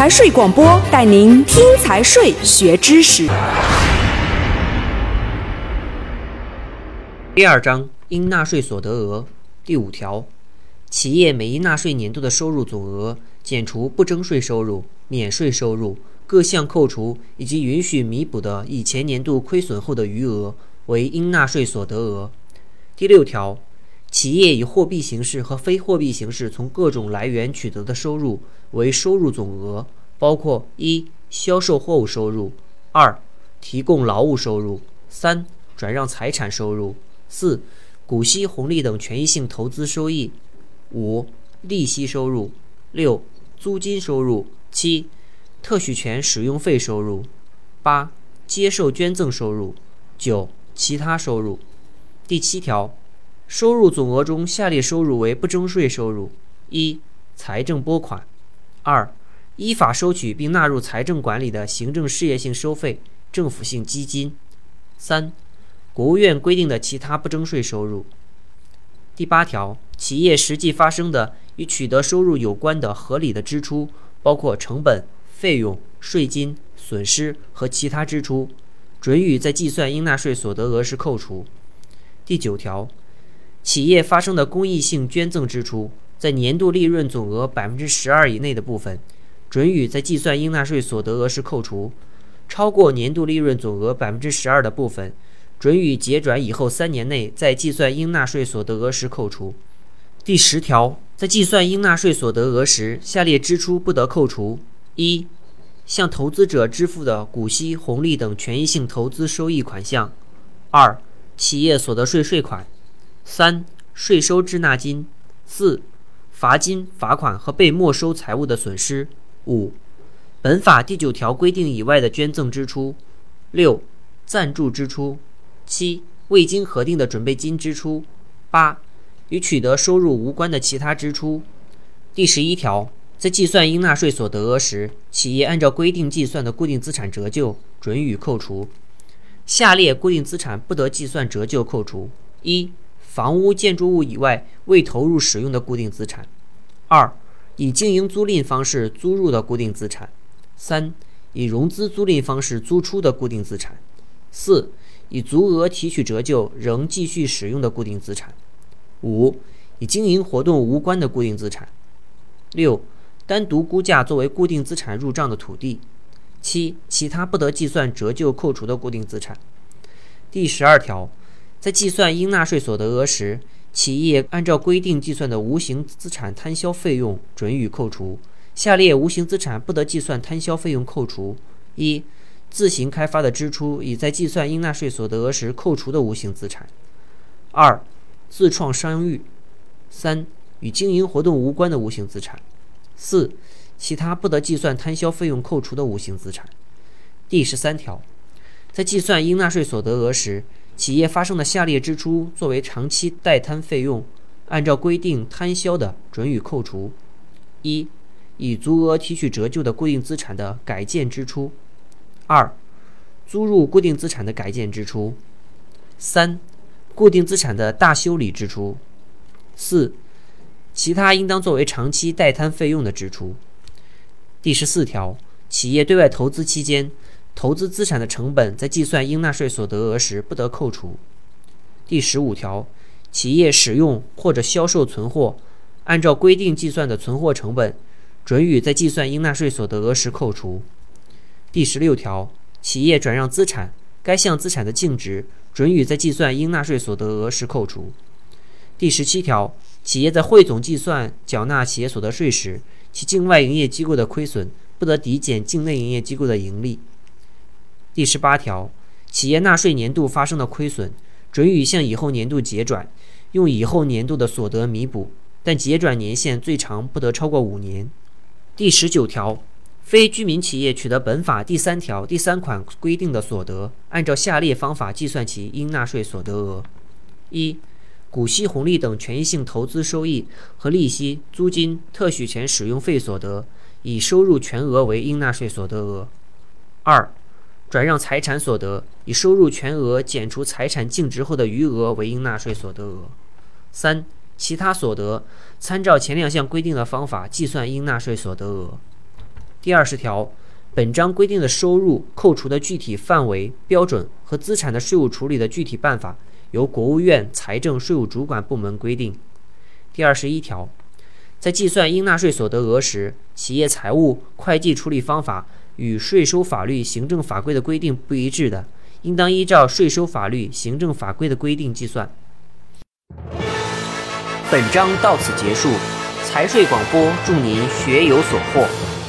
财税广播带您听财税学知识。第二章应纳税所得额第五条，企业每一纳税年度的收入总额减除不征税收入、免税收入、各项扣除以及允许弥补的以前年度亏损后的余额为应纳税所得额。第六条，企业以货币形式和非货币形式从各种来源取得的收入为收入总额，包括一、销售货物收入；二、提供劳务收入；三、转让财产收入；四、股息、红利等权益性投资收益；五、利息收入；六、租金收入；七、特许权使用费收入；八、接受捐赠收入；九、其他收入。第七条，收入总额中下列收入为不征税收入：一、财政拨款；二、依法收取并纳入财政管理的行政事业性收费、政府性基金；三、国务院规定的其他不征税收入。第八条，企业实际发生的与取得收入有关的合理的支出，包括成本、费用、税金、损失和其他支出，准予在计算应纳税所得额时扣除。第九条，企业发生的公益性捐赠支出，在年度利润总额百分之十二以内的部分，准予在计算应纳税所得额时扣除；超过年度利润总额百分之十二的部分，准予结转以后三年内在计算应纳税所得额时扣除。第十条，在计算应纳税所得额时，下列支出不得扣除：一、向投资者支付的股息、红利等权益性投资收益款项；二、企业所得税税款；三、税收滞纳金；四、罚金、罚款和被没收财物的损失；五、本法第九条规定以外的捐赠支出；六、赞助支出；七、未经核定的准备金支出；八、与取得收入无关的其他支出。第十一条，在计算应纳税所得额时，企业按照规定计算的固定资产折旧准予扣除。下列固定资产不得计算折旧扣除：一、房屋、建筑物以外未投入使用的固定资产；二、以经营租赁方式租入的固定资产；三、以融资租赁方式租出的固定资产；四、以足额提取折旧仍继续使用的固定资产；五、以经营活动无关的固定资产；六、单独估价作为固定资产入账的土地。七、其他不得计算折旧扣除的固定资产。第十二条，在计算应纳税所得额时，企业按照规定计算的无形资产摊销费用准予扣除。下列无形资产不得计算摊销费用扣除：一、自行开发的支出已在计算应纳税所得额时扣除的无形资产；二、自创商誉；三、与经营活动无关的无形资产；四。其他不得计算摊销费用扣除的无形资产。第十三条，在计算应纳税所得额时，企业发生的下列支出作为长期代摊费用，按照规定摊销的，准予扣除：一、以足额提取折旧的固定资产的改建支出；二、租入固定资产的改建支出；三、固定资产的大修理支出；四、其他应当作为长期代摊费用的支出。第十四条，企业对外投资期间，投资资产的成本在计算应纳税所得额时不得扣除。第十五条，企业使用或者销售存货，按照规定计算的存货成本，准予在计算应纳税所得额时扣除。第十六条，企业转让资产，该项资产的净值准予在计算应纳税所得额时扣除。第十七条，企业在汇总计算缴纳企业所得税时，其境外营业机构的亏损不得抵减境内营业机构的盈利。第十八条，企业纳税年度发生的亏损，准予向以后年度结转，用以后年度的所得弥补，但结转年限最长不得超过五年。第十九条，非居民企业取得本法第三条第三款规定的所得，按照下列方法计算其应纳税所得额：一。股息、红利等权益性投资收益和利息、租金、特许权使用费所得，以收入全额为应纳税所得额；二、转让财产所得，以收入全额减除财产净值后的余额为应纳税所得额；三、其他所得，参照前两项规定的方法计算应纳税所得额。第二十条，本章规定的收入扣除的具体范围、标准和资产的税务处理的具体办法，由国务院财政税务主管部门规定。第二十一条，在计算应纳税所得额时，企业财务会计处理方法与税收法律、行政法规的规定不一致的，应当依照税收法律、行政法规的规定计算。本章到此结束，财税广播祝您学有所获。